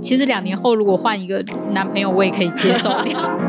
其实两年后如果换一个男朋友，我也可以接受。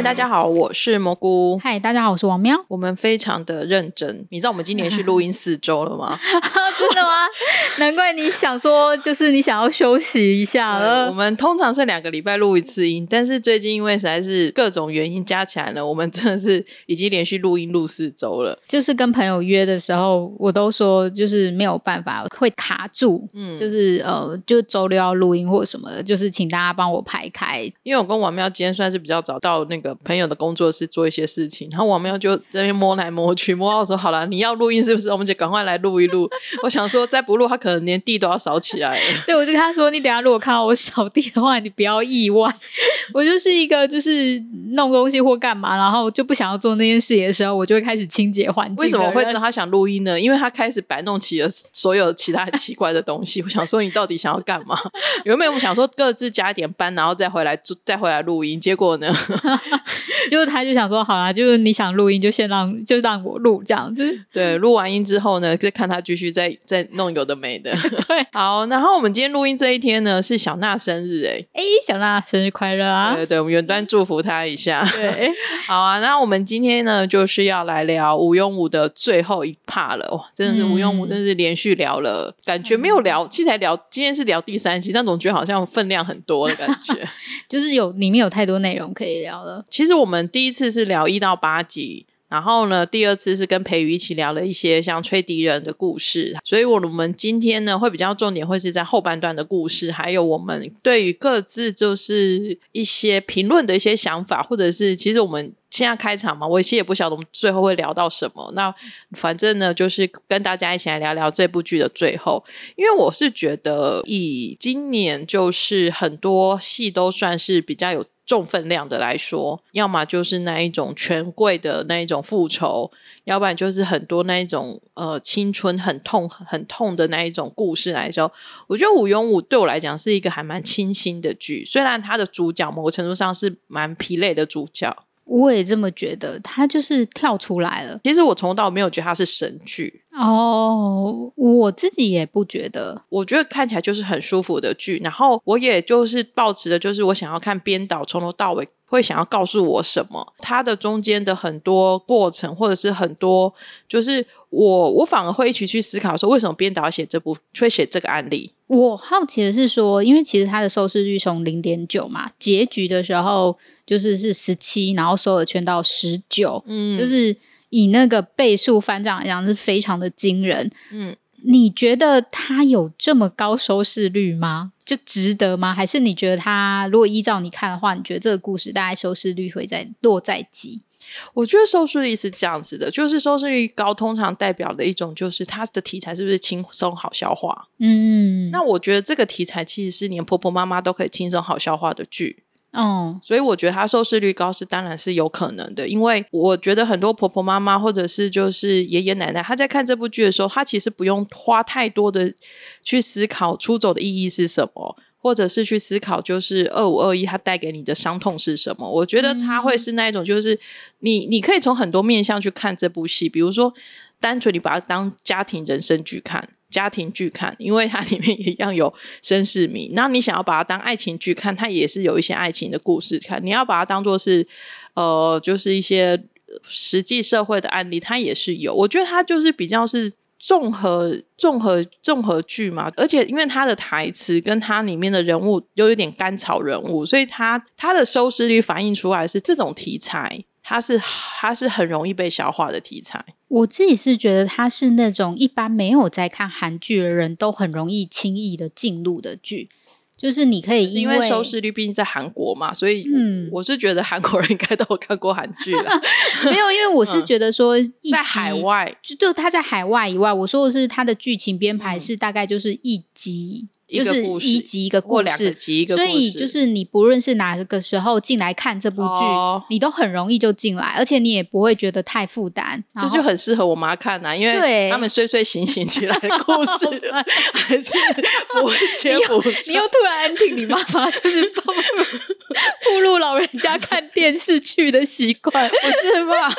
嗨，大家好，我是蘑菇。嗨，大家好，我是王喵。我们非常的认真，你知道我们今年去录音四周了吗？真的吗？难怪你想说，就是你想要休息一下了。我们通常是两个礼拜录一次音，但是最近因为实在是各种原因加起来呢，我们真的是已经连续录音录四周了。就是跟朋友约的时候，我都说就是没有办法，会卡住。嗯，就是呃，就周六要录音或者什么的，就是请大家帮我排开。因为我跟王喵今天算是比较早到那个朋友的工作室做一些事情，然后王喵就这边摸来摸去，摸到说好了，你要录音是不是？我们就赶快来录一录。我想说再不录，他可能连地都要扫起来了。对，我就跟他说，你等下如果看到我扫地的话，你不要意外。我就是一个就是弄东西或干嘛，然后就不想要做那件事的时候，我就会开始清洁环境。为什么会知道他想录音呢？因为他开始摆弄起了所有其他奇怪的东西。我想说，你到底想要干嘛？原本我想说各自加一点班，然后再回来再回来录音。结果呢？就是他就想说，好啦，就是你想录音，就先让就让我录这样子。对，录完音之后呢，就看他继续再再弄有的没的。对，好，然后我们今天录音这一天呢，是小娜生日，哎哎，小娜生日快乐啊！对对，我们远端祝福她一下。对，好啊，那我们今天呢，就是要来聊吴庸武的最后一 part 了。哇，真的是吴庸武，真是连续聊了，感觉没有聊，其实才聊，今天是聊第三集，但总觉得好像分量很多的感觉，就是有里面有太多内容可以聊了。其实我们第一次是聊一到八集。然后呢，第二次是跟裴宇一起聊了一些像吹笛人的故事，所以我们今天呢会比较重点会是在后半段的故事，还有我们对于各自就是一些评论的一些想法，或者是其实我们现在开场嘛，我其实也不晓得我们最后会聊到什么。那反正呢，就是跟大家一起来聊聊这部剧的最后，因为我是觉得以今年就是很多戏都算是比较有。重分量的来说，要么就是那一种权贵的那一种复仇，要不然就是很多那一种呃青春很痛很痛的那一种故事来说，我觉得《五庸五》对我来讲是一个还蛮清新的剧，虽然它的主角某个程度上是蛮疲累的主角。我也这么觉得，他就是跳出来了。其实我从头到尾没有觉得他是神剧哦，我自己也不觉得。我觉得看起来就是很舒服的剧，然后我也就是抱持的，就是我想要看编导从头到尾会想要告诉我什么。他的中间的很多过程，或者是很多，就是我我反而会一起去思考说，为什么编导写这部会写这个案例。我好奇的是说，因为其实它的收视率从零点九嘛，结局的时候就是是十七，然后收耳圈到十九，嗯，就是以那个倍数翻涨来讲是非常的惊人，嗯，你觉得它有这么高收视率吗？就值得吗？还是你觉得它如果依照你看的话，你觉得这个故事大概收视率会在落在几？我觉得收视率是这样子的，就是收视率高，通常代表的一种就是它的题材是不是轻松好消化。嗯，那我觉得这个题材其实是连婆婆妈妈都可以轻松好消化的剧。哦，所以我觉得它收视率高是当然是有可能的，因为我觉得很多婆婆妈妈或者是就是爷爷奶奶，他在看这部剧的时候，他其实不用花太多的去思考出走的意义是什么。或者是去思考，就是二五二一，它带给你的伤痛是什么？我觉得它会是那一种，就是你你可以从很多面向去看这部戏，比如说单纯你把它当家庭人生剧看，家庭剧看，因为它里面一样有绅士迷。那你想要把它当爱情剧看，它也是有一些爱情的故事看。你要把它当做是呃，就是一些实际社会的案例，它也是有。我觉得它就是比较是。综合综合综合剧嘛，而且因为它的台词跟它里面的人物又有点甘草人物，所以它它的收视率反映出来是这种题材，它是它是很容易被消化的题材。我自己是觉得它是那种一般没有在看韩剧的人都很容易轻易的进入的剧。就是你可以因为收视率毕竟在韩国嘛，所以嗯，我是觉得韩国人应该都有看过韩剧了。没有，因为我是觉得说在海外，就就他在海外以外，我说的是他的剧情编排是大概就是一集。就是一集一个故事，所以就是你不论是哪个时候进来看这部剧，你都很容易就进来，而且你也不会觉得太负担。这就很适合我妈看呐，因为他们睡睡醒醒起来的故事 还是不会接不。你又突然听你妈妈就是步入 老人家看电视剧的习惯，不是吧？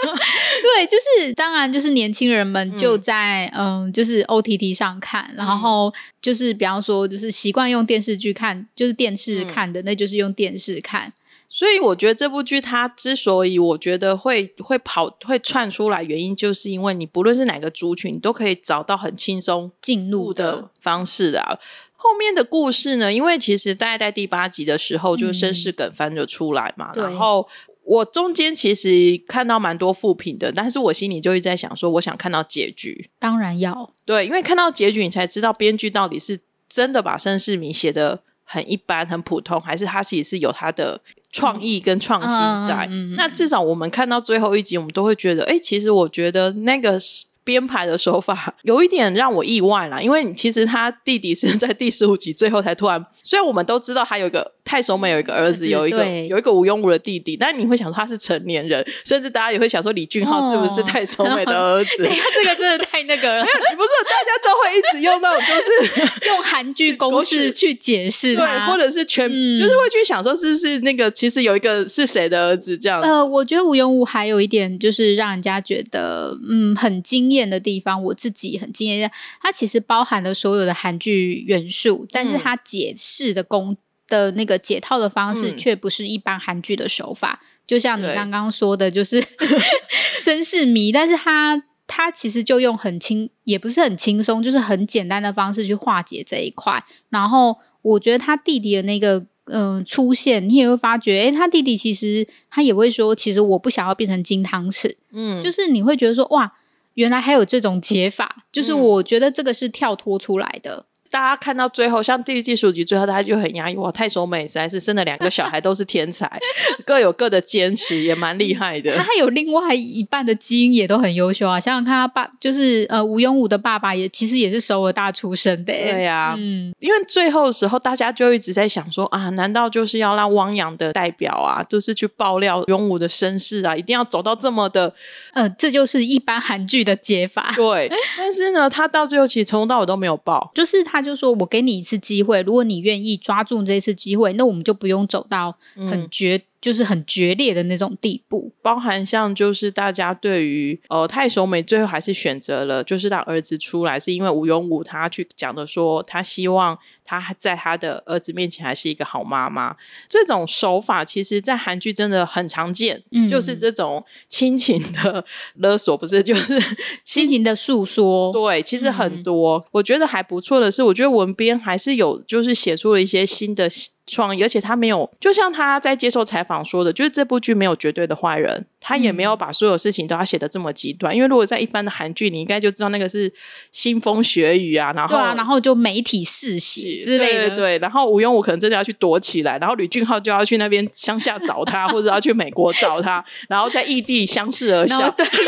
对，就是当然，就是年轻人们就在嗯，就是 O T T 上看，然后就是比方说，就是习惯用电视剧看，就是电视看的，那就是用电视看。所以我觉得这部剧它之所以我觉得会会跑会窜出来，原因就是因为你不论是哪个族群，你都可以找到很轻松进入的方式啊。后面的故事呢，因为其实大概在第八集的时候，就是身世梗翻就出来嘛。然后我中间其实看到蛮多副评的，但是我心里就一直在想说，我想看到结局。当然要对，因为看到结局，你才知道编剧到底是真的把身世谜写的很一般、很普通，还是他其实是有他的。创意跟创新在，那至少我们看到最后一集，我们都会觉得，哎，其实我觉得那个编排的手法有一点让我意外啦，因为其实他弟弟是在第十五集最后才突然，虽然我们都知道他有一个。太守美有一个儿子，有一个有一个吴庸武的弟弟，但你会想说他是成年人，甚至大家也会想说李俊浩是不是太守美的儿子？这个真的太那个了。没有，不是大家都会一直用那种就是 用韩剧公式去解释，对，或者是全就是会去想说是不是那个其实有一个是谁的儿子这样。呃，我觉得吴庸武还有一点就是让人家觉得嗯很惊艳的地方，我自己很惊艳，它其实包含了所有的韩剧元素，但是它解释的功。的那个解套的方式，却不是一般韩剧的手法。就像你刚刚说的，就是 绅士迷，但是他他其实就用很轻，也不是很轻松，就是很简单的方式去化解这一块。然后我觉得他弟弟的那个嗯出现，你也会发觉，哎，他弟弟其实他也会说，其实我不想要变成金汤匙。嗯，就是你会觉得说，哇，原来还有这种解法。就是我觉得这个是跳脱出来的。大家看到最后，像第一季数据最后，大家就很压抑哇！太守美实在是生了两个小孩，都是天才，各有各的坚持，也蛮厉害的。他有另外一半的基因也都很优秀啊！想想看，他爸就是呃吴庸武的爸爸，也其实也是首尔大出身的。对呀，嗯，因为最后的时候，大家就一直在想说啊，难道就是要让汪洋的代表啊，就是去爆料庸武的身世啊？一定要走到这么的，呃，这就是一般韩剧的解法。对，但是呢，他到最后其实从头到尾都没有爆，就是他。就说我给你一次机会，如果你愿意抓住这次机会，那我们就不用走到很绝。就是很决裂的那种地步，包含像就是大家对于呃太守美最后还是选择了就是让儿子出来，是因为吴永武他去讲的说他希望他在他的儿子面前还是一个好妈妈。这种手法其实，在韩剧真的很常见，就是这种亲情的勒索，不是 就是亲情的诉说。对，其实很多，我觉得还不错的是，我觉得文编还是有就是写出了一些新的。创意，而且他没有，就像他在接受采访说的，就是这部剧没有绝对的坏人。他也没有把所有事情都要写的这么极端，因为如果在一般的韩剧，你应该就知道那个是腥风血雨啊，然后对啊，然后就媒体嗜血之类的，对，然后吴庸武可能真的要去躲起来，然后吕俊浩就要去那边乡下找他，或者要去美国找他，然后在异地相视而笑，对，相视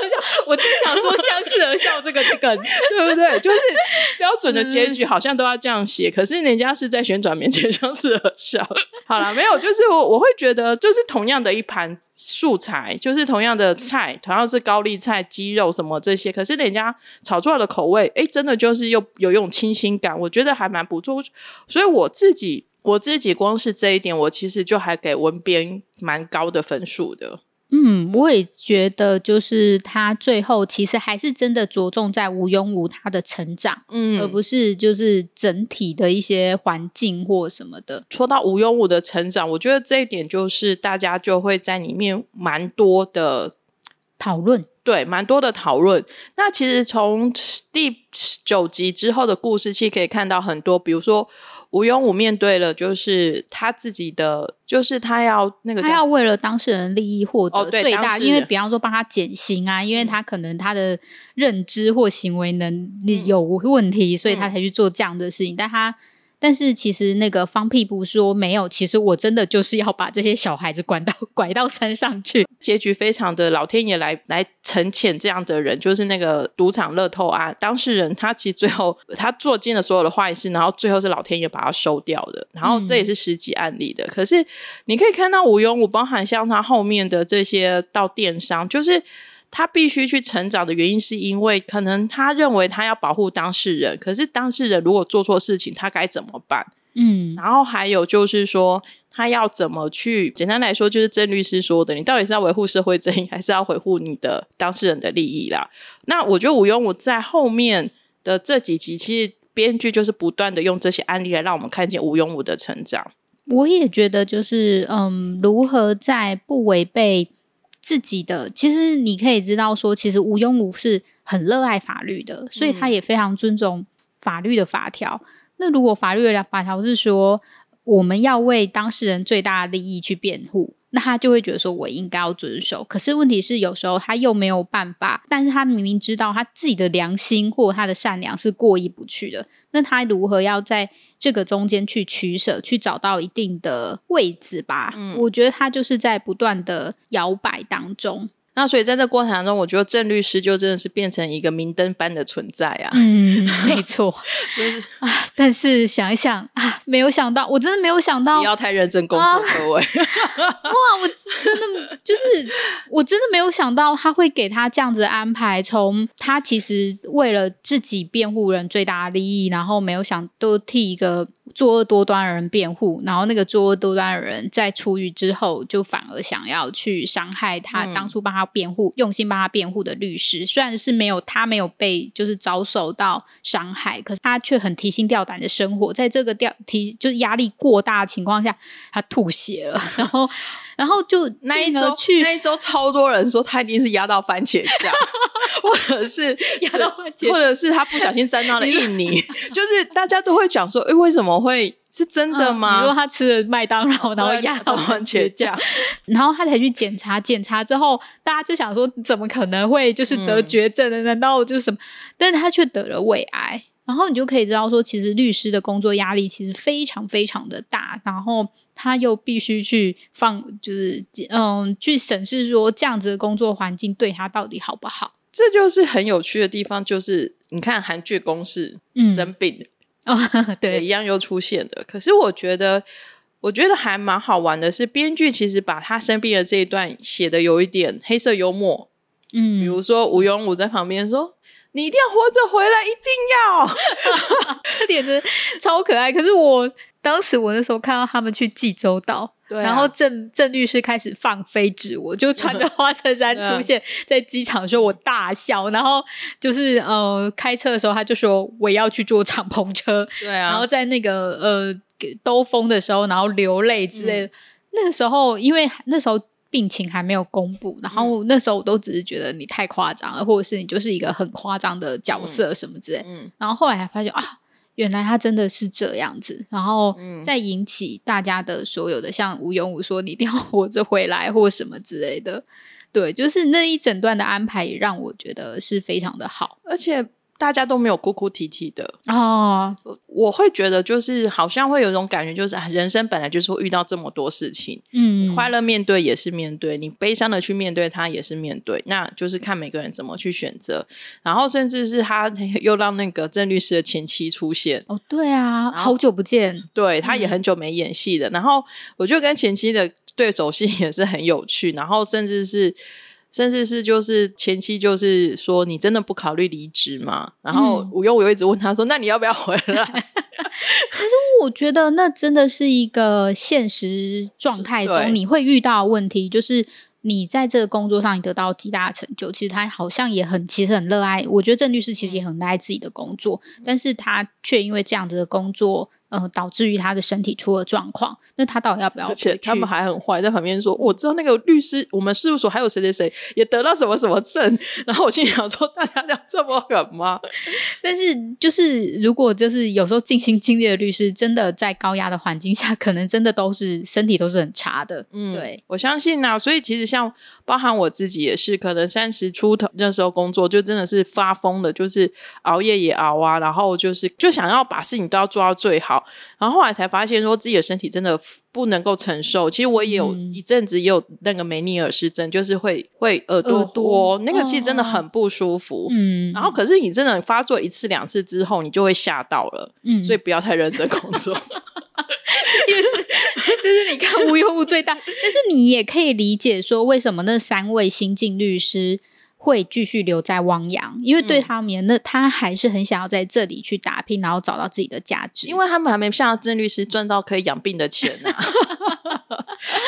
而笑。我真想说相视而笑这个梗，对不对？就是标准的结局好像都要这样写，可是人家是在旋转面前相视而笑。好了，没有，就是我我会觉得，就是同样的一盘素材。就是同样的菜，同样是高丽菜、鸡肉什么这些，可是人家炒出来的口味，哎，真的就是又有一种清新感，我觉得还蛮不错。所以我自己，我自己光是这一点，我其实就还给文编蛮高的分数的。嗯，我也觉得，就是他最后其实还是真的着重在吴庸武他的成长，嗯，而不是就是整体的一些环境或什么的。说到吴庸武的成长，我觉得这一点就是大家就会在里面蛮多的讨论，对，蛮多的讨论。那其实从第九集之后的故事，其实可以看到很多，比如说。吴庸武面对了，就是他自己的，就是他要那个，他要为了当事人利益获得最大，因为比方说帮他减刑啊，因为他可能他的认知或行为能力有问题，所以他才去做这样的事情，但他。但是其实那个方屁不说没有，其实我真的就是要把这些小孩子拐到 拐到山上去。结局非常的老天爷来来惩谴这样的人，就是那个赌场乐透案当事人，他其实最后他做尽了所有的坏事，然后最后是老天爷把他收掉的。然后这也是实际案例的。可是你可以看到吴庸武，包含像他后面的这些到电商，就是。他必须去成长的原因，是因为可能他认为他要保护当事人，可是当事人如果做错事情，他该怎么办？嗯，然后还有就是说，他要怎么去？简单来说，就是郑律师说的，你到底是要维护社会正义，还是要维护你的当事人的利益啦？那我觉得吴庸武在后面的这几集，其实编剧就是不断的用这些案例来让我们看见吴庸武的成长。我也觉得，就是嗯，如何在不违背自己的，其实你可以知道说，其实吴庸武是很热爱法律的，所以他也非常尊重法律的法条。那如果法律的法条是说，我们要为当事人最大的利益去辩护，那他就会觉得说，我应该要遵守。可是问题是，有时候他又没有办法，但是他明明知道他自己的良心或他的善良是过意不去的，那他如何要在这个中间去取舍，去找到一定的位置吧？嗯，我觉得他就是在不断的摇摆当中。那所以在这过程当中，我觉得郑律师就真的是变成一个明灯般的存在啊！嗯，没错，就是啊。但是想一想啊，没有想到，我真的没有想到，不要太认真工作，各位。哇，我真的就是，我真的没有想到他会给他这样子的安排。从他其实为了自己辩护人最大的利益，然后没有想都替一个。作恶多端的人辩护，然后那个作恶多端的人在出狱之后，就反而想要去伤害他当初帮他辩护、用心帮他辩护的律师。虽然是没有他没有被就是遭受到伤害，可是他却很提心吊胆的生活。在这个吊提就是压力过大的情况下，他吐血了，然后。然后就那一周去那一周，超多人说他一定是压到番茄酱，或者是压到番茄，或者是他不小心沾到了印尼，就是大家都会讲说，哎，为什么会是真的吗？你说他吃了麦当劳，然后压到番茄酱，然后他才去检查，检查之后，大家就想说，怎么可能会就是得绝症的？难道就是什么？但是他却得了胃癌。然后你就可以知道说，其实律师的工作压力其实非常非常的大，然后他又必须去放，就是嗯，去审视说这样子的工作环境对他到底好不好。这就是很有趣的地方，就是你看韩剧公式生病哦，对，一样又出现的。可是我觉得，我觉得还蛮好玩的是，编剧其实把他生病的这一段写的有一点黑色幽默，嗯，比如说吴永武在旁边说。你一定要活着回来，一定要！这点真超可爱。可是我当时我那时候看到他们去济州岛，然后郑郑律师开始放飞纸，我就穿着花衬衫出现 在机场的时候，我大笑。然后就是呃，开车的时候他就说我要去坐敞篷车，对啊。然后在那个呃兜风的时候，然后流泪之类的。那个时候，因为那时候。病情还没有公布，然后那时候我都只是觉得你太夸张了，或者是你就是一个很夸张的角色什么之类。嗯，然后后来才发现啊，原来他真的是这样子，然后再引起大家的所有的像吴永武说你一定要 活着回来或什么之类的，对，就是那一整段的安排也让我觉得是非常的好，而且。大家都没有哭哭啼啼的。哦，我会觉得就是好像会有一种感觉，就是人生本来就是会遇到这么多事情，嗯，快乐面对也是面对，你悲伤的去面对它也是面对，那就是看每个人怎么去选择。然后甚至是他又让那个郑律师的前妻出现，哦，对啊，好久不见，对他也很久没演戏了。然后我觉得跟前妻的对手戏也是很有趣，然后甚至是。甚至是就是前期就是说你真的不考虑离职吗？然后我又一直问他说：“那你要不要回来？” 但是我觉得那真的是一个现实状态中你会遇到问题，就是你在这个工作上你得到极大的成就，其实他好像也很其实很热爱。我觉得郑律师其实也很热爱自己的工作，但是他却因为这样子的工作。呃，导致于他的身体出了状况，那他到底要不要？而且他们还很坏，在旁边说：“我知道那个律师，我们事务所还有谁谁谁也得到什么什么证。”然后我心里想说：“大家要这么狠吗？” 但是就是如果就是有时候尽心尽力的律师，真的在高压的环境下，可能真的都是身体都是很差的。嗯，对，我相信呐。所以其实像包含我自己也是，可能三十出头那时候工作就真的是发疯的，就是熬夜也熬啊，然后就是就想要把事情都要做到最好。然后后来才发现，说自己的身体真的不能够承受。其实我也有一阵子也有那个梅尼尔氏症，就是会会耳朵多，那个其实真的很不舒服。嗯，然后可是你真的发作一次两次之后，你就会吓到了。嗯，所以不要太认真工作。因为是，这是你看无忧无最大，但是你也可以理解说，为什么那三位新晋律师。会继续留在汪洋，因为对他们那他还是很想要在这里去打拼，然后找到自己的价值。因为他们还没像郑律师赚到可以养病的钱呢。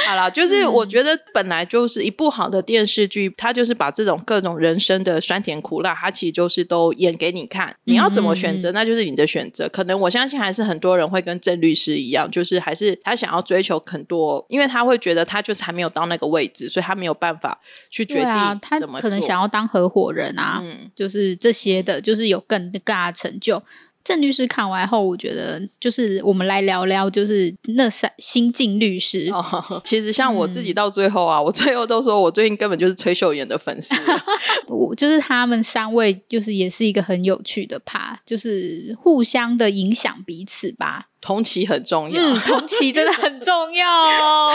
好了，就是我觉得本来就是一部好的电视剧，它就是把这种各种人生的酸甜苦辣，它其实就是都演给你看。你要怎么选择，那就是你的选择。可能我相信还是很多人会跟郑律师一样，就是还是他想要追求很多，因为他会觉得他就是还没有到那个位置，所以他没有办法去决定他可能想要当合伙人啊，嗯就是这些的，就是有更更大的成就。郑律师看完后，我觉得就是我们来聊聊，就是那三新晋律师。其实像我自己到最后啊，我最后都说我最近根本就是崔秀妍的粉丝。我就是他们三位，就是也是一个很有趣的趴，就是互相的影响彼此吧。同期很重要，同期真的很重要，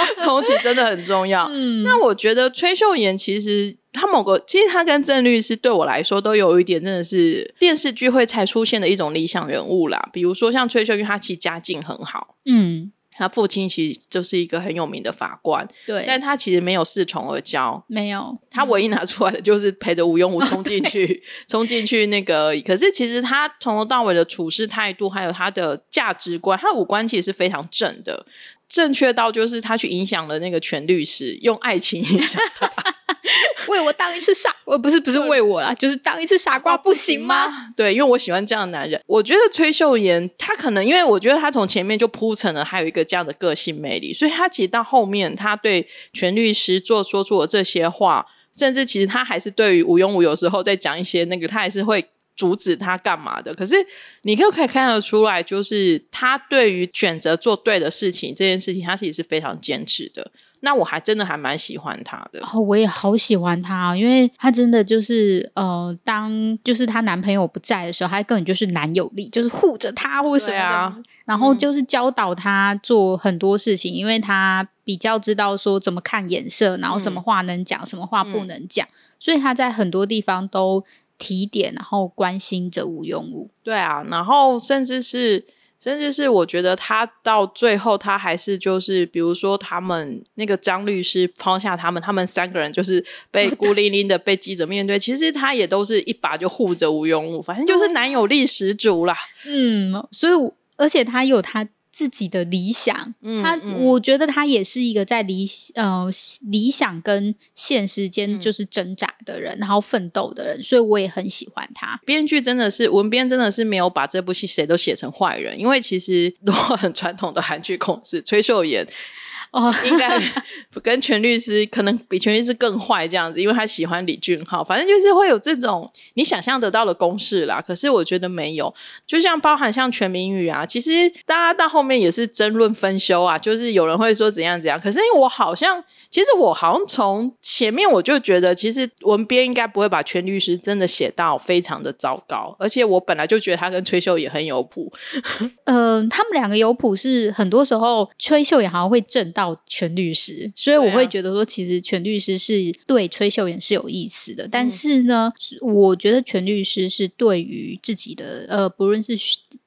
同期真的很重要。嗯那我觉得崔秀妍其实。他某个其实他跟郑律师对我来说都有一点真的是电视剧会才出现的一种理想人物啦。比如说像崔秀玉，他其实家境很好，嗯，他父亲其实就是一个很有名的法官，对，但他其实没有恃宠而骄，没有，他唯一拿出来的就是陪着吴庸武冲进去，冲进去那个。可是其实他从头到尾的处事态度，还有他的价值观，他的五官其实是非常正的，正确到就是他去影响了那个全律师，用爱情影响他。为我当一次傻，我不是不是为我啦，就是当一次傻瓜不行吗？对，因为我喜欢这样的男人。我觉得崔秀妍她可能，因为我觉得她从前面就铺成了，还有一个这样的个性魅力，所以她其实到后面，她对全律师做说出了这些话，甚至其实她还是对于吴庸武有时候在讲一些那个，她还是会阻止他干嘛的。可是你就可以看得出来，就是他对于选择做对的事情这件事情，他其实是非常坚持的。那我还真的还蛮喜欢他的，哦，我也好喜欢他，因为他真的就是呃，当就是她男朋友不在的时候，他根本就是男友力，就是护着他或什么的，然后就是教导他做很多事情，因为他比较知道说怎么看眼色，然后什么话能讲，什么话不能讲，所以他在很多地方都提点，然后关心着吴庸武。对啊，然后甚至是。甚至是我觉得他到最后，他还是就是，比如说他们那个张律师抛下他们，他们三个人就是被孤零零的被记者面对。其实他也都是一把就护着吴庸武，反正就是男友力十足啦。嗯，所以而且他有他。自己的理想，他我觉得他也是一个在理呃理想跟现实间就是挣扎的人，然后奋斗的人，所以我也很喜欢他。编剧真的是文编真的是没有把这部戏谁都写成坏人，因为其实如果很传统的韩剧控制，崔秀妍。哦，应该 跟全律师可能比全律师更坏这样子，因为他喜欢李俊浩。反正就是会有这种你想象得到的公式啦。可是我觉得没有，就像包含像全民语啊，其实大家到后面也是争论分修啊，就是有人会说怎样怎样。可是因为我好像，其实我好像从前面我就觉得，其实文编应该不会把全律师真的写到非常的糟糕。而且我本来就觉得他跟崔秀也很有谱。嗯，他们两个有谱是很多时候崔秀也好像会正。到全律师，所以我会觉得说，其实全律师是对崔秀妍是有意思的。但是呢，我觉得全律师是对于自己的呃，不论是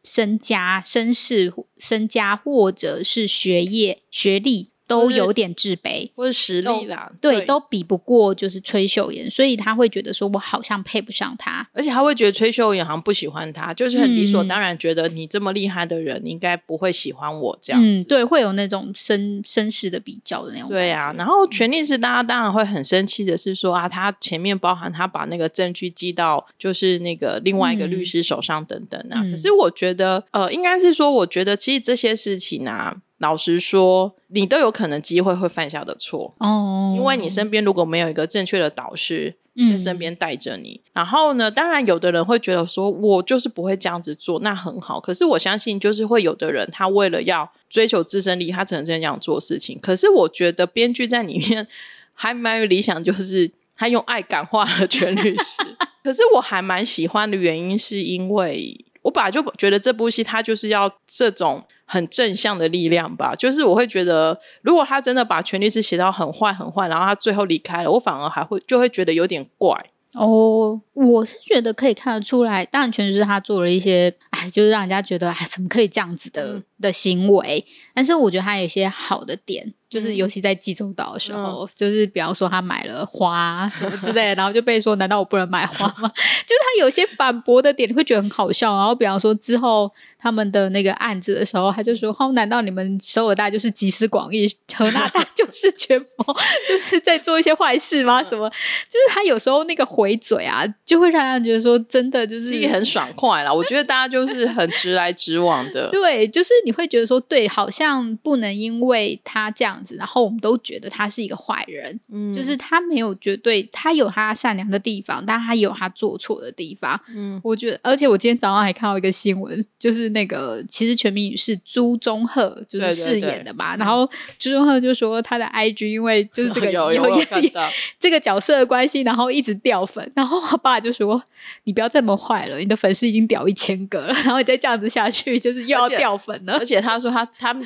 身家、身世、身家，或者是学业、学历。都有点自卑，或者实力啦，对，都比不过就是崔秀妍，所以他会觉得说我好像配不上他，而且他会觉得崔秀妍好像不喜欢他，就是很理所当然觉得你这么厉害的人，你应该不会喜欢我这样子，对，会有那种绅绅士的比较的那种，对啊。然后权力是大家当然会很生气的是说啊，他前面包含他把那个证据寄到就是那个另外一个律师手上等等啊，可是我觉得呃，应该是说，我觉得其实这些事情啊。老实说，你都有可能机会会犯下的错哦，因为你身边如果没有一个正确的导师在身边带着你，然后呢，当然有的人会觉得说，我就是不会这样子做，那很好。可是我相信，就是会有的人，他为了要追求自身利益，他只能这样做事情。可是我觉得编剧在里面 还蛮有理想，就是他用爱感化了全律师。可是我还蛮喜欢的原因，是因为我本来就觉得这部戏它就是要这种。很正向的力量吧，就是我会觉得，如果他真的把权力是写到很坏很坏，然后他最后离开了，我反而还会就会觉得有点怪哦。我是觉得可以看得出来，当然全是他做了一些，就是让人家觉得哎，怎么可以这样子的的行为？但是我觉得他有一些好的点。就是尤其在济州岛的时候，就是比方说他买了花什么之类的，然后就被说：“难道我不能买花吗？” 就是他有些反驳的点，你会觉得很好笑。然后比方说之后他们的那个案子的时候，他就说：“哦，难道你们首尔大就是集思广益，和那大就是全谋，就是在做一些坏事吗？什么？就是他有时候那个回嘴啊，就会让人觉得说真的就是很爽快啦。我觉得大家就是 很直来直往的，对，就是你会觉得说，对，好像不能因为他这样子。然后我们都觉得他是一个坏人，嗯，就是他没有绝对，他有他善良的地方，但他有他做错的地方。嗯，我觉得，而且我今天早上还看到一个新闻，就是那个其实全民女是朱宗赫就是饰演的嘛，然后朱宗赫就说他的 IG 因为就是这个 有有这个角色的关系，然后一直掉粉，然后我爸就说你不要这么坏了，你的粉丝已经掉一千个了，然后你再这样子下去，就是又要掉粉了。而且他说他他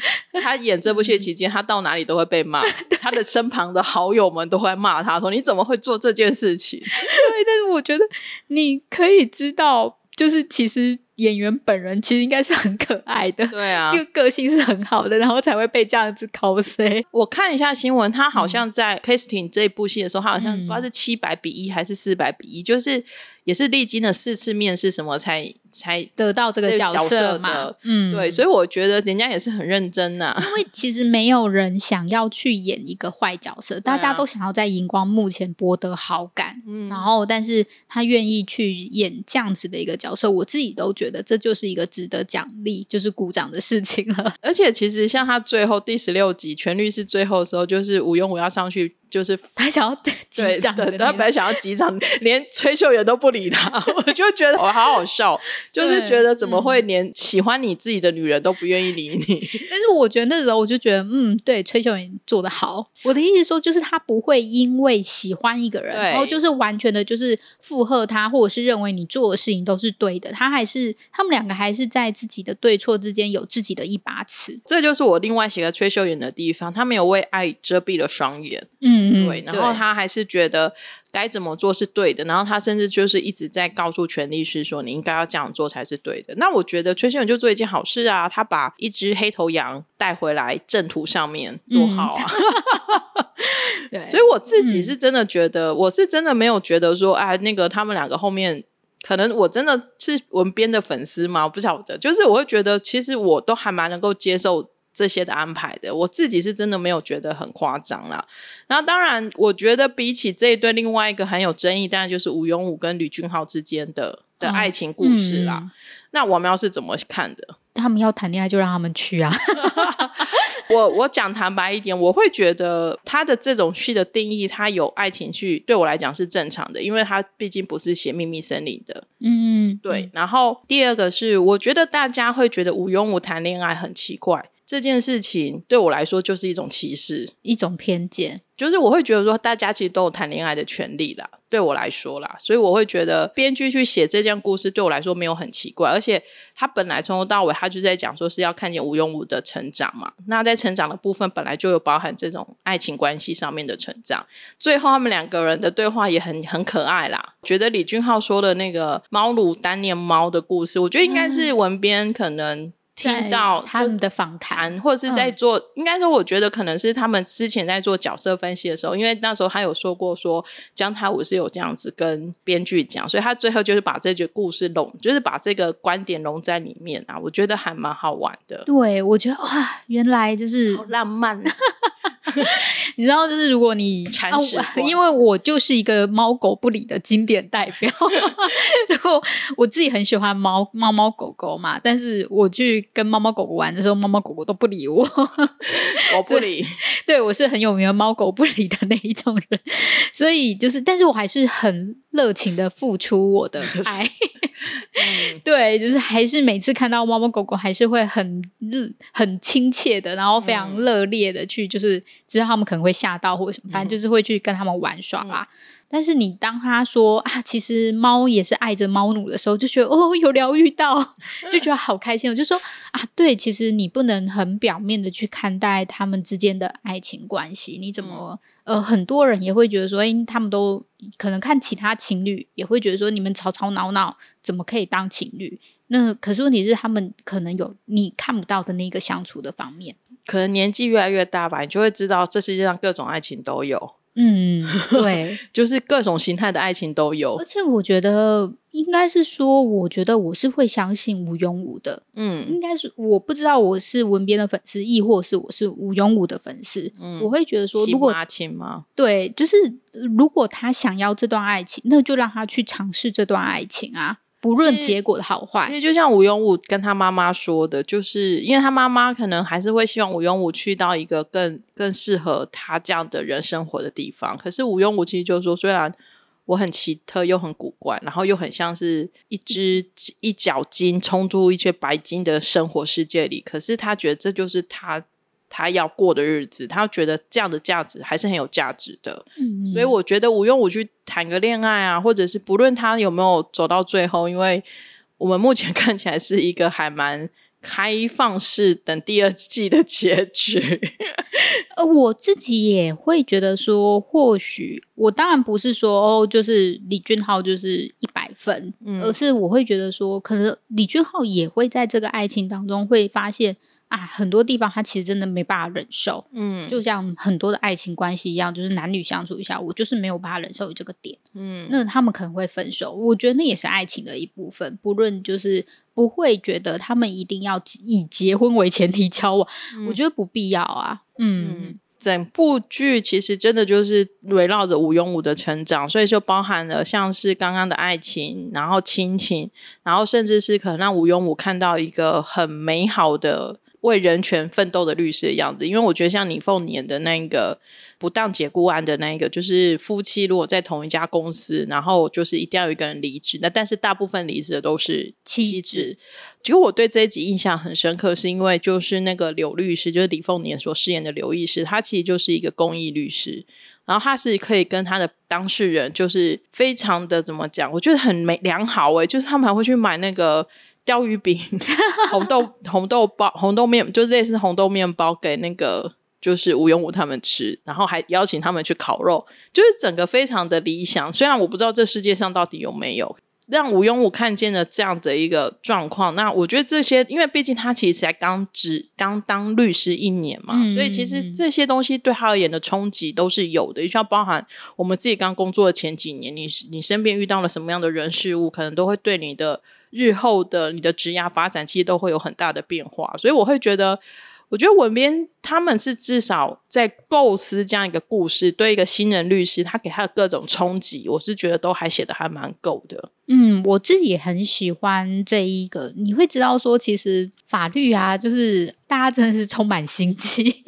他演这部戏期间，他到哪里。都会被骂，他的身旁的好友们都会骂他，说你怎么会做这件事情？对，但是我觉得你可以知道，就是其实演员本人其实应该是很可爱的，对啊，就个性是很好的，然后才会被这样子 cos。我看一下新闻，他好像在 casting 这部戏的时候，他好像不知道是七百比一还是四百比一，就是也是历经了四次面试什么才。才得到这个角色嘛，嗯，对，所以我觉得人家也是很认真呐。因为其实没有人想要去演一个坏角色，大家都想要在荧光幕前博得好感。嗯，然后但是他愿意去演这样子的一个角色，我自己都觉得这就是一个值得奖励，就是鼓掌的事情了。而且其实像他最后第十六集全律师最后的时候，就是吴庸武要上去。就是他想要击掌，他本来想要击掌，连崔秀妍都不理他，我就觉得我 好好笑，就是觉得怎么会连喜欢你自己的女人都不愿意理你？但是我觉得那时候我就觉得，嗯，对，崔秀妍做的好。我的意思说，就是他不会因为喜欢一个人，然后就是完全的就是附和他，或者是认为你做的事情都是对的。他还是他们两个还是在自己的对错之间有自己的一把尺。这就是我另外写个崔秀妍的地方，他没有为爱遮蔽了双眼。嗯。对，然后他还是觉得该怎么做是对的，然后他甚至就是一直在告诉权力师说你应该要这样做才是对的。那我觉得崔秀文就做一件好事啊，他把一只黑头羊带回来正途上面，多好啊！所以我自己是真的觉得，我是真的没有觉得说，哎，那个他们两个后面可能我真的是文编的粉丝吗？我不晓得，就是我会觉得，其实我都还蛮能够接受。这些的安排的，我自己是真的没有觉得很夸张啦。然后当然，我觉得比起这一对，另外一个很有争议，当然就是吴永武跟吕俊浩之间的的爱情故事啦。那我们要是怎么看的？他们要谈恋爱就让他们去啊！我我讲坦白一点，我会觉得他的这种剧的定义，他有爱情剧，对我来讲是正常的，因为他毕竟不是写秘密森林的。嗯，对。然后第二个是，我觉得大家会觉得吴永武谈恋爱很奇怪。这件事情对我来说就是一种歧视，一种偏见。就是我会觉得说，大家其实都有谈恋爱的权利啦。对我来说啦，所以我会觉得编剧去写这件故事，对我来说没有很奇怪。而且他本来从头到尾，他就在讲说是要看见吴永武的成长嘛。那在成长的部分，本来就有包含这种爱情关系上面的成长。最后他们两个人的对话也很很可爱啦。觉得李俊浩说的那个猫奴单念猫的故事，我觉得应该是文编可能。听到他们的访谈，或者是在做，应该说，我觉得可能是他们之前在做角色分析的时候，因为那时候他有说过，说江太武是有这样子跟编剧讲，所以他最后就是把这句故事拢，就是把这个观点融在里面啊，我觉得还蛮好玩的。对，我觉得哇，原来就是好浪漫。你知道，就是如果你铲屎因为我就是一个猫狗不理的经典代表，然后我自己很喜欢猫猫猫狗狗嘛，但是我去跟猫猫狗狗玩的时候，猫猫狗狗都不理我，我不理，对我是很有名的猫狗不理的那一种人，所以就是，但是我还是很热情的付出我的爱。对，就是还是每次看到猫猫狗狗，还是会很热、很亲切的，然后非常热烈的去，就是知道他们可能会吓到或者什么，反正就是会去跟他们玩耍啦。但是你当他说啊，其实猫也是爱着猫奴的时候，就觉得哦，有疗愈到，就觉得好开心。我就说啊，对，其实你不能很表面的去看待他们之间的爱情关系。你怎么呃，很多人也会觉得说，哎，他们都可能看其他情侣也会觉得说，你们吵吵闹闹怎么可以当情侣？那可是问题是，他们可能有你看不到的那个相处的方面。可能年纪越来越大吧，你就会知道这世界上各种爱情都有。嗯，对，就是各种形态的爱情都有。而且我觉得应该是说，我觉得我是会相信吴庸武的。嗯，应该是我不知道我是文编的粉丝，亦或是我是吴庸武的粉丝。嗯，我会觉得说，如果亲吗？对，就是如果他想要这段爱情，那就让他去尝试这段爱情啊。不论结果的好坏，其实就像吴永武跟他妈妈说的，就是因为他妈妈可能还是会希望吴永武去到一个更更适合他这样的人生活的地方。可是吴永武其实就是说，虽然我很奇特又很古怪，然后又很像是一只一角金冲出一些白金的生活世界里，可是他觉得这就是他。他要过的日子，他觉得这样的价值还是很有价值的。嗯，所以我觉得无用武去谈个恋爱啊，或者是不论他有没有走到最后，因为我们目前 看起来是一个还蛮开放式等第二季的结局。呃，我自己也会觉得说，或许我当然不是说哦，就是李俊浩就是一百分，而是我会觉得说，可能李俊浩也会在这个爱情当中会发现。啊，很多地方他其实真的没办法忍受，嗯，就像很多的爱情关系一样，就是男女相处一下，我就是没有办法忍受这个点，嗯，那他们可能会分手。我觉得那也是爱情的一部分，不论就是不会觉得他们一定要以结婚为前提交往，我觉得不必要啊，嗯。整部剧其实真的就是围绕着吴永武的成长，所以就包含了像是刚刚的爱情，然后亲情，然后甚至是可能让吴永武看到一个很美好的。为人权奋斗的律师的样子，因为我觉得像李凤年的那个不当解雇案的那一个，就是夫妻如果在同一家公司，然后就是一定要有一个人离职，那但是大部分离职的都是妻子。其实我对这一集印象很深刻，是因为就是那个刘律师，就是李凤年所饰演的刘律师，他其实就是一个公益律师，然后他是可以跟他的当事人就是非常的怎么讲，我觉得很美良好诶，就是他们还会去买那个。鲷鱼饼、红豆红豆包、红豆面，就是类似红豆面包给那个就是吴永武他们吃，然后还邀请他们去烤肉，就是整个非常的理想。虽然我不知道这世界上到底有没有让吴永武看见了这样的一个状况，那我觉得这些，因为毕竟他其实才刚只刚当律师一年嘛，所以其实这些东西对他而言的冲击都是有的，需要包含我们自己刚工作的前几年，你你身边遇到了什么样的人事物，可能都会对你的。日后的你的职涯发展其实都会有很大的变化，所以我会觉得，我觉得文编他们是至少在构思这样一个故事，对一个新人律师，他给他的各种冲击，我是觉得都还写的还蛮够的。嗯，我自己也很喜欢这一个，你会知道说，其实法律啊，就是大家真的是充满心机。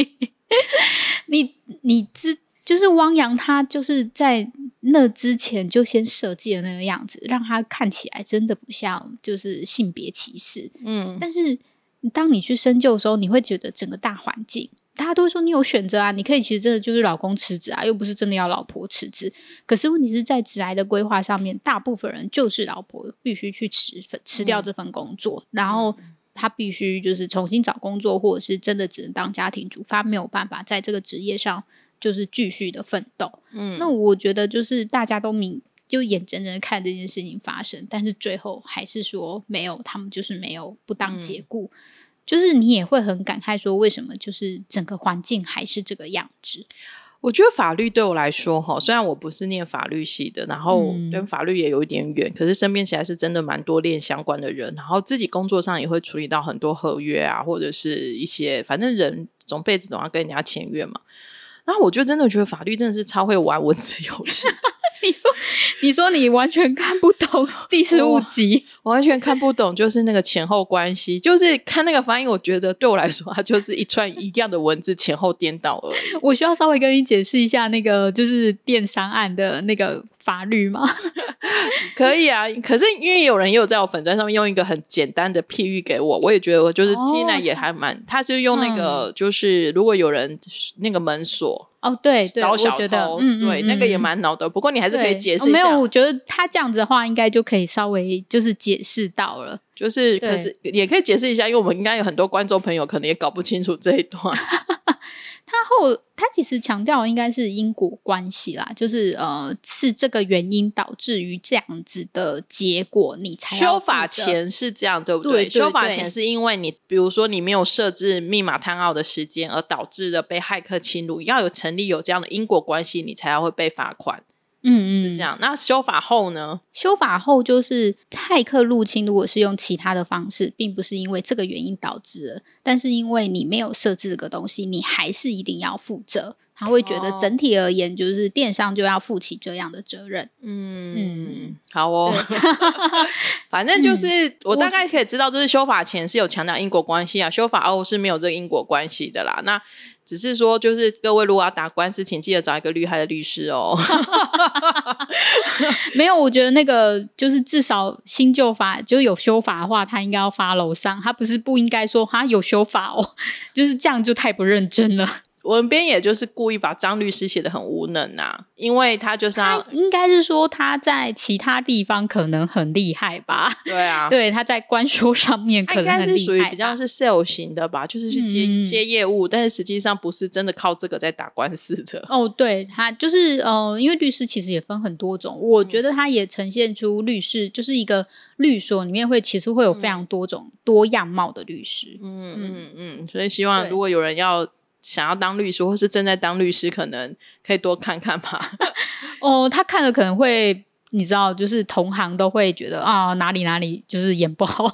你你知，就是汪洋，他就是在。那之前就先设计了那个样子，让他看起来真的不像就是性别歧视。嗯，但是当你去深究的时候，你会觉得整个大环境，大家都会说你有选择啊，你可以其实真的就是老公辞职啊，又不是真的要老婆辞职。可是问题是在职癌的规划上面，大部分人就是老婆必须去辞份辞掉这份工作，然后他必须就是重新找工作，或者是真的只能当家庭主妇，没有办法在这个职业上。就是继续的奋斗，嗯，那我觉得就是大家都明就眼睁睁看这件事情发生，但是最后还是说没有，他们就是没有不当解雇，就是你也会很感慨说为什么就是整个环境还是这个样子。我觉得法律对我来说哈，虽然我不是念法律系的，然后跟法律也有一点远，可是身边其实是真的蛮多练相关的人，然后自己工作上也会处理到很多合约啊，或者是一些反正人总辈子总要跟人家签约嘛。然后我就真的觉得法律真的是超会玩文字游戏。你说，你说你完全看不懂 第十五集，完全看不懂，就是那个前后关系，就是看那个翻译，我觉得对我来说，它就是一串一样的文字前后颠倒而已。我需要稍微跟你解释一下那个就是电商案的那个。法律吗？可以啊，可是因为有人也有在我粉砖上面用一个很简单的譬喻给我，我也觉得我就是听来也还蛮，他就用那个就是如果有人那个门锁哦，对，找小偷，对，那个也蛮恼的。不过你还是可以解释一下，没有，我觉得他这样子的话，应该就可以稍微就是解释到了，就是可是也可以解释一下，因为我们应该有很多观众朋友可能也搞不清楚这一段。他后他其实强调应该是因果关系啦，就是呃是这个原因导致于这样子的结果，你才修法前是这样对不对？修法前是因为你比如说你没有设置密码探奥的时间，而导致的被骇客侵入，要有成立有这样的因果关系，你才要会被罚款。嗯嗯，是这样。那修法后呢？修法后就是骇客入侵，如果是用其他的方式，并不是因为这个原因导致的，但是因为你没有设置这个东西，你还是一定要负责。他会觉得整体而言，就是电商就要负起这样的责任。嗯嗯，好哦。反正就是我大概可以知道，就是修法前是有强调因果关系啊，修法后是没有这个因果关系的啦。那只是说，就是各位如果要打官司，请记得找一个厉害的律师哦。没有，我觉得那个就是至少新旧法就是有修法的话，他应该要发楼上，他不是不应该说他有修法哦，就是这样就太不认真了。文编也就是故意把张律师写的很无能呐，因为他就是他应该是说他在其他地方可能很厉害吧？对啊，对，他在官说上面可能是属于比较是 sale 型的吧，就是去接接业务，但是实际上不是真的靠这个在打官司的。哦，对他就是呃，因为律师其实也分很多种，我觉得他也呈现出律师就是一个律所里面会其实会有非常多种多样貌的律师。嗯嗯嗯，所以希望如果有人要。想要当律师，或是正在当律师，可能可以多看看吧。哦，他看了可能会，你知道，就是同行都会觉得啊，哪里哪里就是演不好。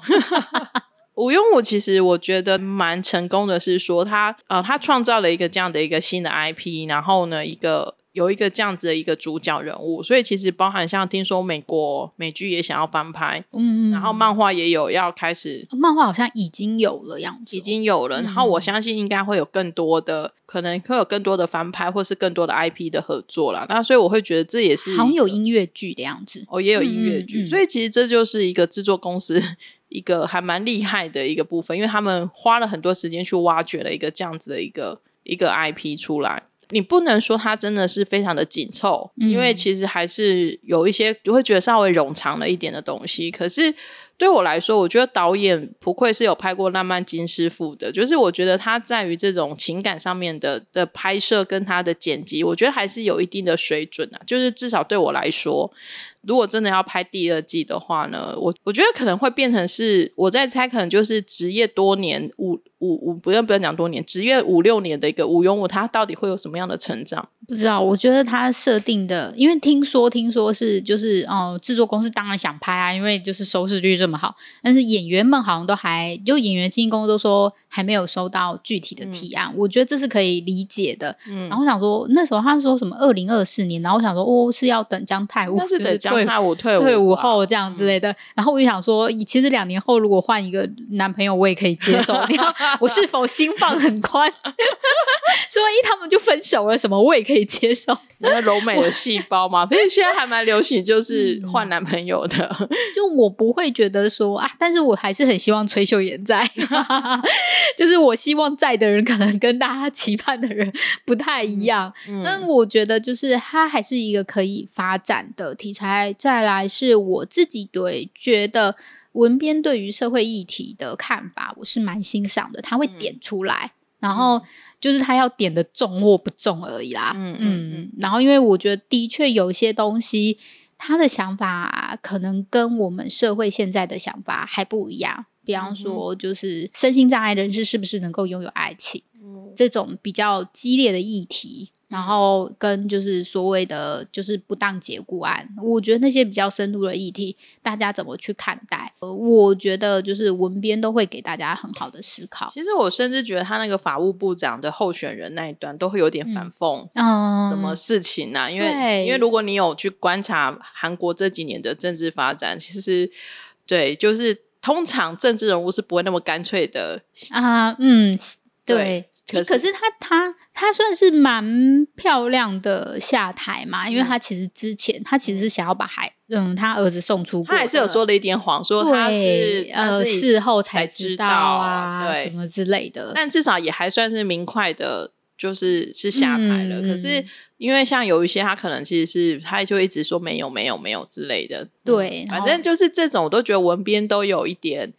吴庸武其实我觉得蛮成功的，是说他呃，他创造了一个这样的一个新的 IP，然后呢，一个。有一个这样子的一个主角人物，所以其实包含像听说美国美剧也想要翻拍，嗯，然后漫画也有要开始，漫画好像已经有了样子，已经有了，然后我相信应该会有更多的，可能会有更多的翻拍，或是更多的 IP 的合作了。那所以我会觉得这也是好像有音乐剧的样子，哦，也有音乐剧，所以其实这就是一个制作公司 一个还蛮厉害的一个部分，因为他们花了很多时间去挖掘了一个这样子的一个一个 IP 出来。你不能说它真的是非常的紧凑，因为其实还是有一些会觉得稍微冗长了一点的东西。可是对我来说，我觉得导演不愧是有拍过《浪漫金师傅》的，就是我觉得他在于这种情感上面的的拍摄跟他的剪辑，我觉得还是有一定的水准啊。就是至少对我来说。如果真的要拍第二季的话呢，我我觉得可能会变成是我在猜，可能就是职业多年五五五，不用不用讲多年，职业五六年的一个吴庸武，他到底会有什么样的成长？不知道。我觉得他设定的，因为听说听说是就是哦，制作公司当然想拍啊，因为就是收视率这么好，但是演员们好像都还就演员经纪公司都说还没有收到具体的提案，我觉得这是可以理解的。嗯，然后我想说那时候他说什么二零二四年，然后我想说哦是要等姜泰武，是等姜。退伍退退伍后这样之类的，然后我就想说，其实两年后如果换一个男朋友，我也可以接受。我是否心放很宽？所以他们就分手了，什么我也可以接受。那柔美的细胞嘛，所以现在还蛮流行，就是换男朋友的。就我不会觉得说啊，但是我还是很希望崔秀妍在。就是我希望在的人，可能跟大家期盼的人不太一样。嗯，我觉得就是他还是一个可以发展的题材。再来是我自己对觉得文编对于社会议题的看法，我是蛮欣赏的。他会点出来，然后就是他要点的重或不重而已啦。嗯嗯。然后因为我觉得的确有一些东西，他的想法可能跟我们社会现在的想法还不一样。比方说，就是身心障碍人士是不是能够拥有爱情？这种比较激烈的议题。然后跟就是所谓的就是不当解雇案，我觉得那些比较深度的议题，大家怎么去看待？呃，我觉得就是文编都会给大家很好的思考。其实我甚至觉得他那个法务部长的候选人那一段都会有点反讽，嗯，什么事情呢？因为因为如果你有去观察韩国这几年的政治发展，其实对，就是通常政治人物是不会那么干脆的啊，嗯。对，可可是他他他算是蛮漂亮的下台嘛，因为他其实之前他其实是想要把孩嗯他儿子送出，他还是有说了一点谎，说他是呃事后才知道啊什么之类的，但至少也还算是明快的，就是是下台了。可是因为像有一些他可能其实是他就一直说没有没有没有之类的，对，反正就是这种我都觉得文编都有一点。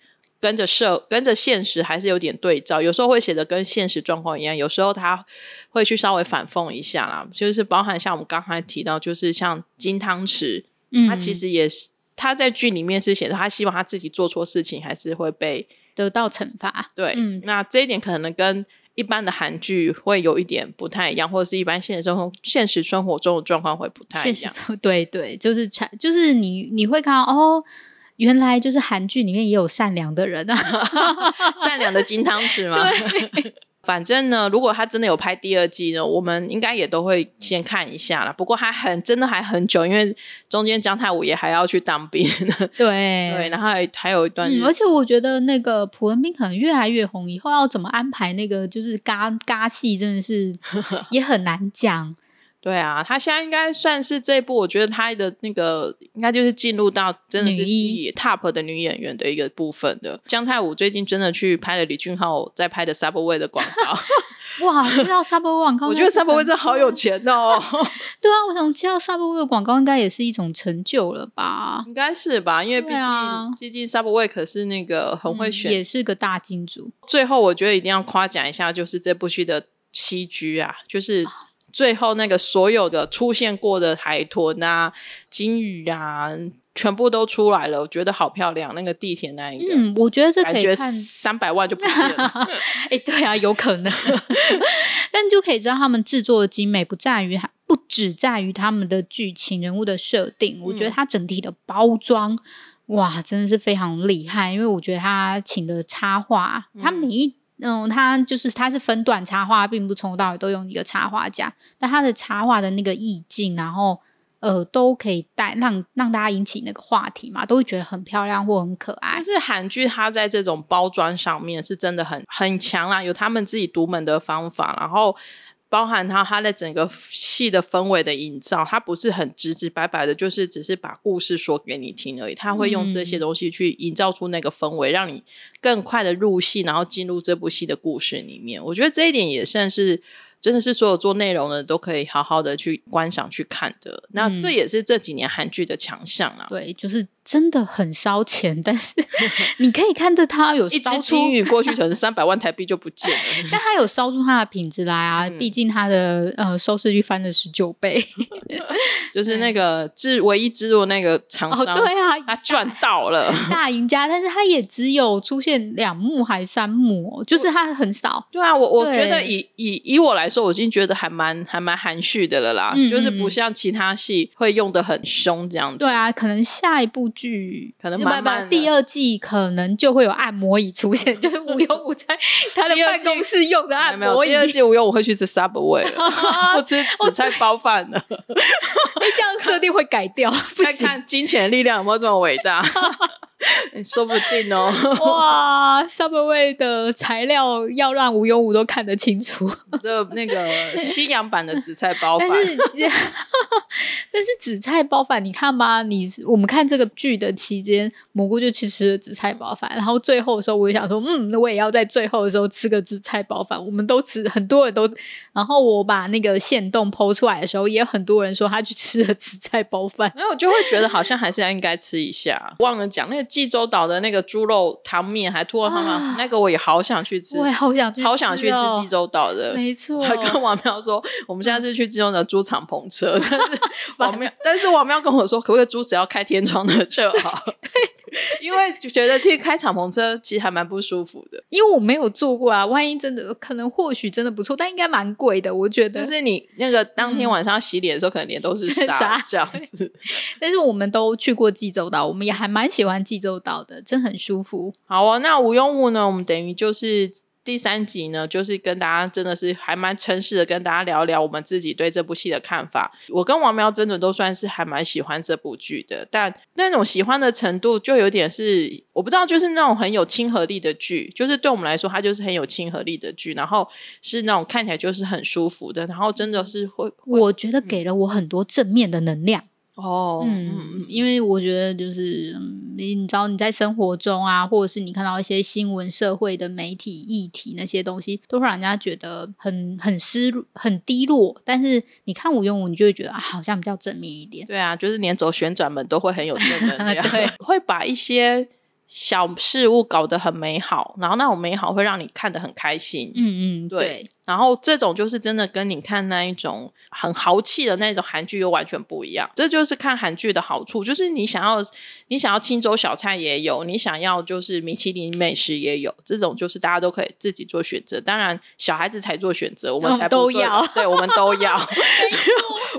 跟着社跟着现实还是有点对照，有时候会写的跟现实状况一样，有时候他会去稍微反讽一下啦，就是包含像我们刚才提到，就是像金汤匙，他其实也是他在剧里面是写的，他希望他自己做错事情还是会被得到惩罚。对，嗯那这一点可能跟。一般的韩剧会有一点不太一样，或者是一般现实生活现实生活中的状况会不太一样。对对，就是才就是你你会看到哦，原来就是韩剧里面也有善良的人啊 善良的金汤匙吗？反正呢，如果他真的有拍第二季呢，我们应该也都会先看一下啦。不过还很真的还很久，因为中间姜太武也还要去当兵。对对，然后还还有一段。而且我觉得那个朴文斌可能越来越红，以后要怎么安排那个就是嘎嘎戏，真的是也很难讲。对啊，他现在应该算是这部，我觉得他的那个应该就是进入到真的是以 top 的女演员的一个部分的。姜太武最近真的去拍了李俊浩在拍的 Subway 的广告，哇！知道 Subway 广告，我觉得 Subway 真的好有钱哦。对啊，我想知道 Subway 的广告应该也是一种成就了吧？应该是吧，因为毕竟毕竟 Subway 可是那个很会选，也是个大金主。最后我觉得一定要夸奖一下，就是这部戏的戏剧啊，就是。最后那个所有的出现过的海豚啊、金鱼啊，全部都出来了，我觉得好漂亮。那个地铁那一个，嗯，我觉得这可以看三百万就不见了。哎，对啊，有可能。但就可以知道他们制作的精美，不在于不只在于他们的剧情、人物的设定。我觉得它整体的包装，哇，真的是非常厉害。因为我觉得他请的插画，他每一。嗯，它就是它是分段插画，并不从头到尾都用一个插画家，但它的插画的那个意境，然后呃，都可以带让让大家引起那个话题嘛，都会觉得很漂亮或很可爱。就是韩剧，它在这种包装上面是真的很很强啦，有他们自己独门的方法，然后。包含它，它的整个戏的氛围的营造，它不是很直直白白的，就是只是把故事说给你听而已。他会用这些东西去营造出那个氛围，让你更快的入戏，然后进入这部戏的故事里面。我觉得这一点也算是。真的是所有做内容的都可以好好的去观赏去看的，那这也是这几年韩剧的强项啊。对，就是真的很烧钱，但是 你可以看着它有一只金鱼过去，可能三百万台币就不见了。但它有烧出它的品质来啊，毕竟它的呃收视率翻了十九倍，就是那个制唯一制作那个厂商，对啊，他赚到了大赢家，但是他也只有出现两幕还三幕，就是他很少。对啊，我我觉得以以以我来。说我已经觉得还蛮还蛮含蓄的了啦，就是不像其他戏会用的很凶这样子。对啊，可能下一部剧可能慢慢第二季可能就会有按摩椅出现，就是无忧无在 他的办公室用的按摩椅。第二季无忧我会去吃 Subway 了，不吃紫菜包饭了。这样设定会改掉，看看金钱的力量有没有这么伟大。说不定哦！哇，Subway 的材料要让吴庸武都看得清楚。就那个 西洋版的紫菜包饭，但 是但是紫菜包饭，你看吧，你我们看这个剧的期间，蘑菇就去吃了紫菜包饭，然后最后的时候，我就想说，嗯，我也要在最后的时候吃个紫菜包饭。我们都吃，很多人都，然后我把那个线洞剖出来的时候，也很多人说他去吃了紫菜包饭，那我就会觉得好像还是要应该吃一下。忘了讲那个。济州岛的那个猪肉汤面，还托了他们，那个我也好想去吃，我也好想吃，超想去吃济州岛的。没错，还跟王喵说，我们现在是去济州岛租敞篷车，但是 王喵，但是王喵跟我说，可不可以租只要开天窗的车好？对。因为就觉得去开敞篷车其实还蛮不舒服的，因为我没有坐过啊。万一真的可能，或许真的不错，但应该蛮贵的。我觉得，就是你那个当天晚上洗脸的时候，可能脸都是 沙这样子。但是我们都去过济州岛，我们也还蛮喜欢济州岛的，真很舒服。好哦，那无用物呢？我们等于就是。第三集呢，就是跟大家真的是还蛮诚实的，跟大家聊聊我们自己对这部戏的看法。我跟王苗真的都算是还蛮喜欢这部剧的，但那种喜欢的程度就有点是我不知道，就是那种很有亲和力的剧，就是对我们来说，它就是很有亲和力的剧，然后是那种看起来就是很舒服的，然后真的是会，我觉得给了我很多正面的能量。哦，嗯嗯，因为我觉得就是你，你知道你在生活中啊，或者是你看到一些新闻、社会的媒体议题那些东西，都会让人家觉得很很失落、很低落。但是你看吴用武，你就会觉得好像比较正面一点。对啊，就是连走旋转门都会很有正 能量，会把一些。小事物搞得很美好，然后那种美好会让你看得很开心。嗯嗯，对。然后这种就是真的跟你看那一种很豪气的那种韩剧又完全不一样。这就是看韩剧的好处，就是你想要你想要青州小菜也有，你想要就是米其林美食也有。这种就是大家都可以自己做选择。当然小孩子才做选择，我们才都要。对，我们都要。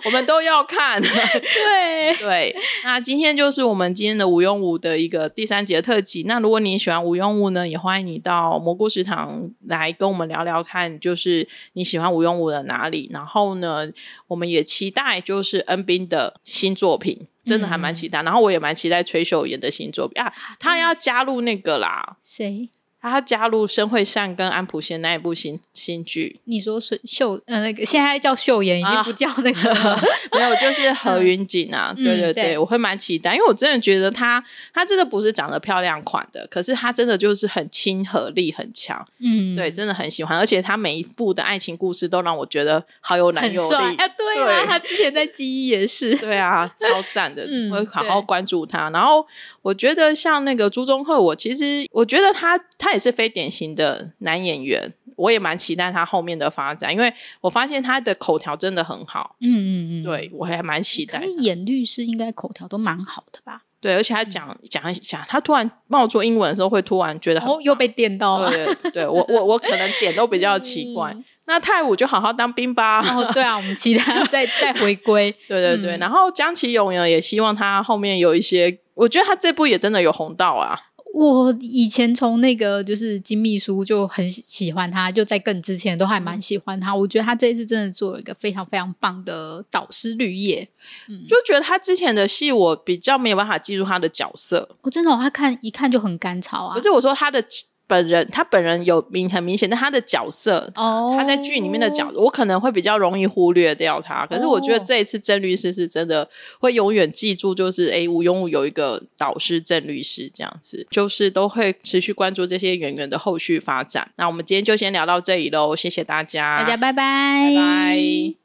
我们都要看。对对。那今天就是我们今天的无用武的一个第三节特辑。那如果你喜欢无用武呢，也欢迎你到蘑菇食堂来跟我们聊聊看，就是。你喜欢吴庸武的哪里？然后呢，我们也期待就是恩斌的新作品，真的还蛮期待。然后我也蛮期待崔秀妍的新作品啊，他要加入那个啦，谁？他加入申惠善跟安普贤那一部新新剧，你说是秀呃那个现在叫秀妍，已经不叫那个 没有，就是何云锦啊，对对对，我会蛮期待，因为我真的觉得他他真的不是长得漂亮款的，可是他真的就是很亲和力很强，嗯，对，真的很喜欢，而且他每一部的爱情故事都让我觉得好有男友力啊，对啊，他之前在记忆也是，对啊，超赞的，我会好好关注他。然后我觉得像那个朱宗赫，我其实我觉得他他。也是非典型的男演员，我也蛮期待他后面的发展，因为我发现他的口条真的很好。嗯嗯嗯，对我还蛮期待。演律师应该口条都蛮好的吧？对，而且他讲讲一讲，他突然冒出英文的时候，会突然觉得哦，又被电到了。对，对我我我可能点都比较奇怪。那泰武就好好当兵吧。哦，对啊，我们期待再再回归。对对对，然后江启勇呢，也希望他后面有一些，我觉得他这部也真的有红到啊。我以前从那个就是金秘书就很喜欢他，就在更之前都还蛮喜欢他。我觉得他这一次真的做了一个非常非常棒的导师绿叶，嗯，就觉得他之前的戏我比较没有办法记住他的角色。我真的，他看一看就很干草啊。可是我说他的。本人他本人有明很明显，但他的角色，他在剧里面的角，我可能会比较容易忽略掉他。可是我觉得这一次郑律师是真的会永远记住，就是哎，吴永武有一个导师郑律师这样子，就是都会持续关注这些演员的后续发展。那我们今天就先聊到这里喽，谢谢大家，大家拜拜，拜拜。